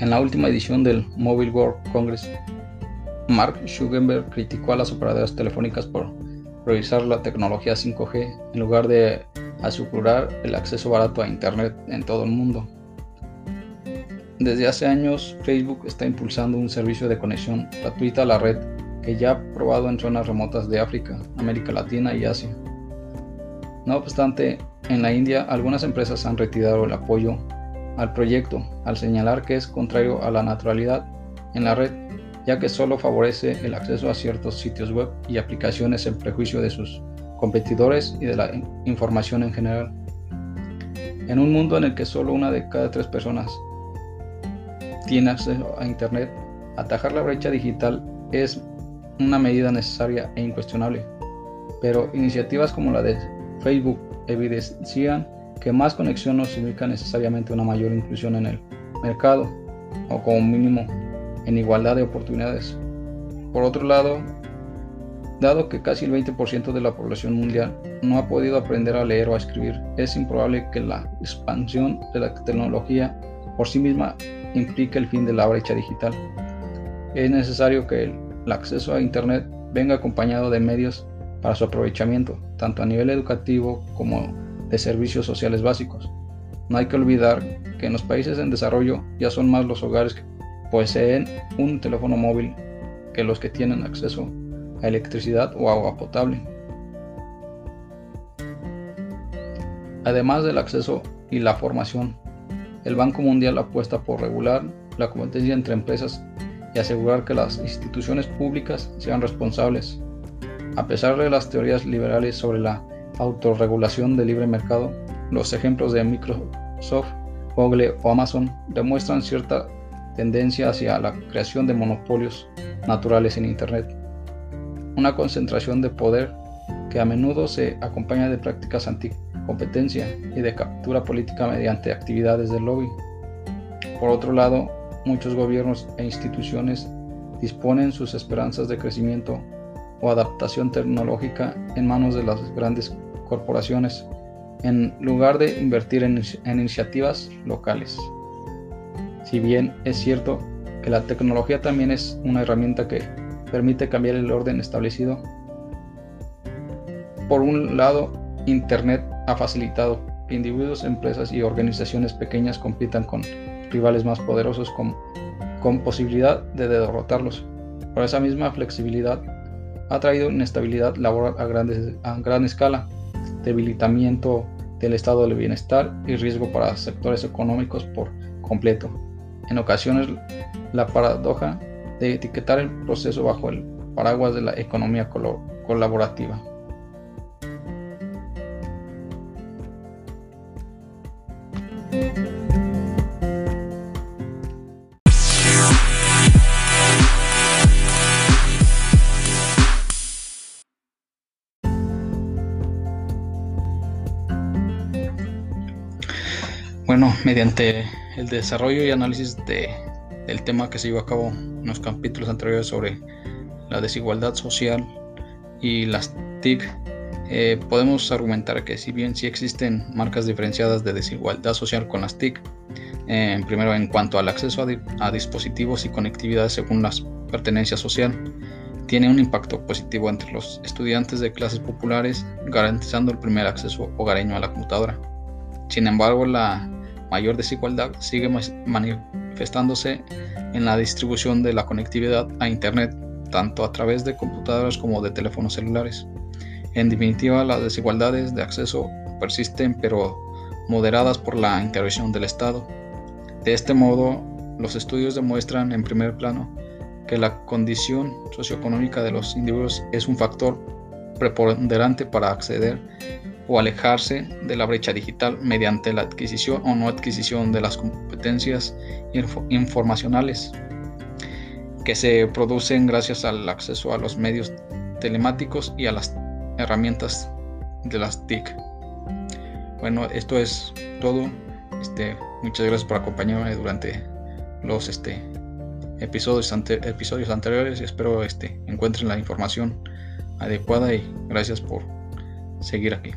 la última edición del Mobile World Congress, Mark Zuckerberg criticó a las operadoras telefónicas por priorizar la tecnología 5G en lugar de asegurar el acceso barato a Internet en todo el mundo. Desde hace años, Facebook está impulsando un servicio de conexión gratuita a la red que ya ha probado en zonas remotas de África, América Latina y Asia. No obstante, en la India algunas empresas han retirado el apoyo al proyecto al señalar que es contrario a la naturalidad en la red, ya que solo favorece el acceso a ciertos sitios web y aplicaciones en prejuicio de sus competidores y de la información en general. En un mundo en el que solo una de cada tres personas tiene acceso a Internet, atajar la brecha digital es una medida necesaria e incuestionable, pero iniciativas como la de Facebook evidencian que más conexión no significa necesariamente una mayor inclusión en el mercado o como mínimo en igualdad de oportunidades. Por otro lado, dado que casi el 20% de la población mundial no ha podido aprender a leer o a escribir, es improbable que la expansión de la tecnología por sí misma implique el fin de la brecha digital. Es necesario que el acceso a Internet venga acompañado de medios para su aprovechamiento, tanto a nivel educativo como de servicios sociales básicos. No hay que olvidar que en los países en desarrollo ya son más los hogares que poseen un teléfono móvil que los que tienen acceso a electricidad o agua potable. Además del acceso y la formación, el Banco Mundial apuesta por regular la competencia entre empresas y asegurar que las instituciones públicas sean responsables. A pesar de las teorías liberales sobre la autorregulación del libre mercado, los ejemplos de Microsoft, Google o Amazon demuestran cierta tendencia hacia la creación de monopolios naturales en Internet. Una concentración de poder que a menudo se acompaña de prácticas anticompetencia y de captura política mediante actividades de lobby. Por otro lado, muchos gobiernos e instituciones disponen sus esperanzas de crecimiento o adaptación tecnológica en manos de las grandes corporaciones, en lugar de invertir en, iniciativas locales. Si bien es cierto que la tecnología también es una herramienta que permite cambiar el orden establecido, por un lado, Internet ha facilitado que individuos, empresas y organizaciones pequeñas compitan con rivales más poderosos con, con posibilidad de derrotarlos. Por esa misma flexibilidad ha traído inestabilidad laboral a, grandes, a gran escala, debilitamiento del estado del bienestar y riesgo para sectores económicos por completo. En ocasiones, la paradoja de etiquetar el proceso bajo el paraguas de la economía colaborativa. Bueno, mediante el desarrollo y análisis de, del tema que se llevó a cabo en los capítulos anteriores sobre la desigualdad social y las TIC, eh, podemos argumentar que si bien sí existen marcas diferenciadas de desigualdad social con las TIC, eh, primero en cuanto al acceso a, a, dispositivos y conectividad según la pertenencia social, tiene un impacto positivo entre los estudiantes de clases populares, garantizando el primer acceso hogareño a la computadora. Sin embargo, la mayor desigualdad sigue manifestándose en la distribución de la conectividad a Internet, tanto a través de computadoras como de teléfonos celulares. En definitiva, las desigualdades de acceso persisten, pero moderadas por la intervención del Estado. De este modo, los estudios demuestran en primer plano que la condición socioeconómica de los individuos es un factor preponderante para acceder o alejarse de la brecha digital mediante la adquisición o no adquisición de las competencias informacionales que se producen gracias al acceso a los medios telemáticos y a las herramientas de las TIC. Bueno, esto es todo. Este, muchas gracias por acompañarme durante los este, episodios, episodios anteriores espero este, encuentren la información adecuada y gracias por seguir aquí.